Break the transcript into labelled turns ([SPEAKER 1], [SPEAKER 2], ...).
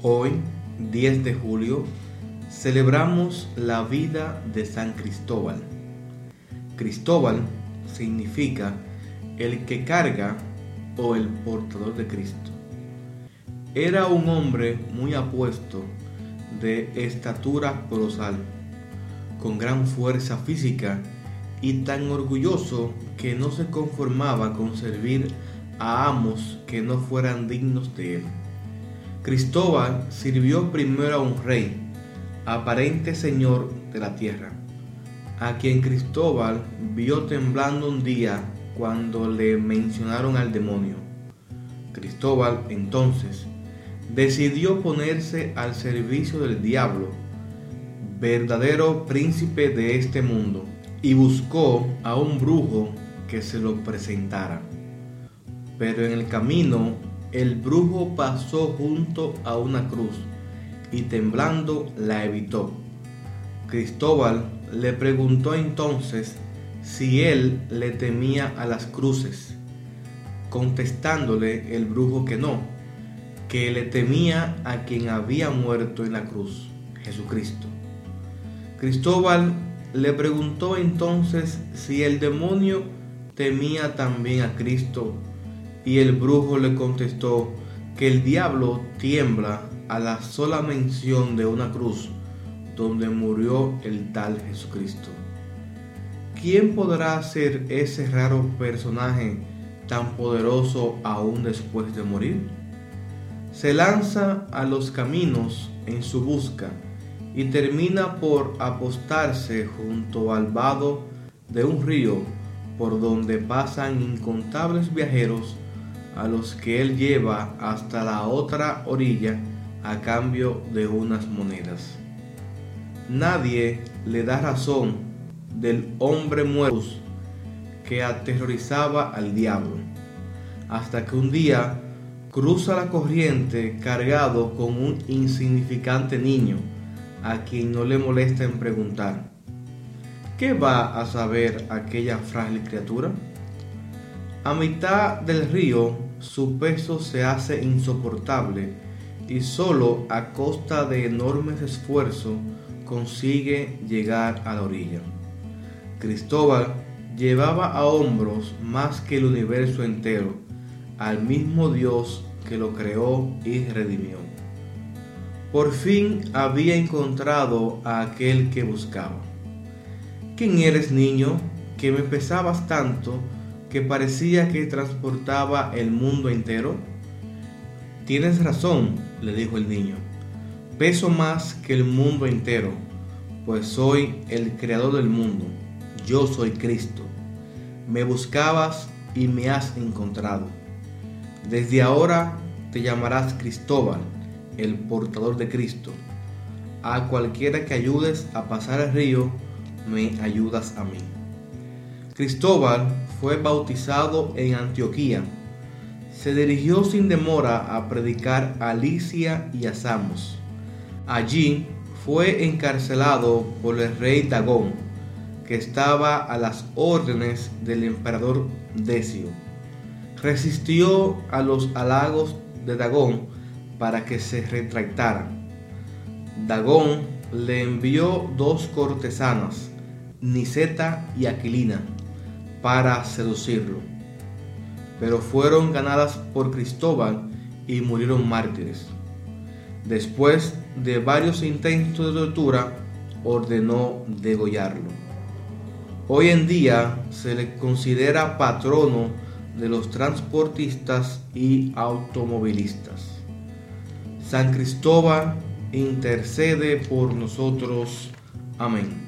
[SPEAKER 1] Hoy, 10 de julio, celebramos la vida de San Cristóbal. Cristóbal significa el que carga o el portador de Cristo. Era un hombre muy apuesto, de estatura colosal, con gran fuerza física y tan orgulloso que no se conformaba con servir a amos que no fueran dignos de él. Cristóbal sirvió primero a un rey, aparente señor de la tierra, a quien Cristóbal vio temblando un día cuando le mencionaron al demonio. Cristóbal entonces decidió ponerse al servicio del diablo, verdadero príncipe de este mundo, y buscó a un brujo que se lo presentara. Pero en el camino el brujo pasó junto a una cruz y temblando la evitó. Cristóbal le preguntó entonces si él le temía a las cruces, contestándole el brujo que no, que le temía a quien había muerto en la cruz, Jesucristo. Cristóbal le preguntó entonces si el demonio temía también a Cristo y el brujo le contestó que el diablo tiembla a la sola mención de una cruz donde murió el tal Jesucristo. ¿Quién podrá ser ese raro personaje tan poderoso aún después de morir? Se lanza a los caminos en su busca y termina por apostarse junto al vado de un río por donde pasan incontables viajeros a los que él lleva hasta la otra orilla a cambio de unas monedas. Nadie le da razón del hombre muerto que aterrorizaba al diablo, hasta que un día cruza la corriente cargado con un insignificante niño a quien no le molesta en preguntar, ¿qué va a saber aquella frágil criatura? A mitad del río su peso se hace insoportable y solo a costa de enormes esfuerzos consigue llegar a la orilla. Cristóbal llevaba a hombros más que el universo entero, al mismo Dios que lo creó y redimió. Por fin había encontrado a aquel que buscaba. ¿Quién eres, niño, que me pesabas tanto que parecía que transportaba el mundo entero? Tienes razón, le dijo el niño. Peso más que el mundo entero, pues soy el creador del mundo. Yo soy Cristo. Me buscabas y me has encontrado. Desde ahora te llamarás Cristóbal, el portador de Cristo. A cualquiera que ayudes a pasar el río, me ayudas a mí. Cristóbal fue bautizado en Antioquía. Se dirigió sin demora a predicar a Licia y a Samos. Allí fue encarcelado por el rey Dagón, que estaba a las órdenes del emperador Decio. Resistió a los halagos de Dagón para que se retractara. Dagón le envió dos cortesanas, Niceta y Aquilina para seducirlo, pero fueron ganadas por Cristóbal y murieron mártires. Después de varios intentos de tortura, ordenó degollarlo. Hoy en día se le considera patrono de los transportistas y automovilistas. San Cristóbal intercede por nosotros. Amén.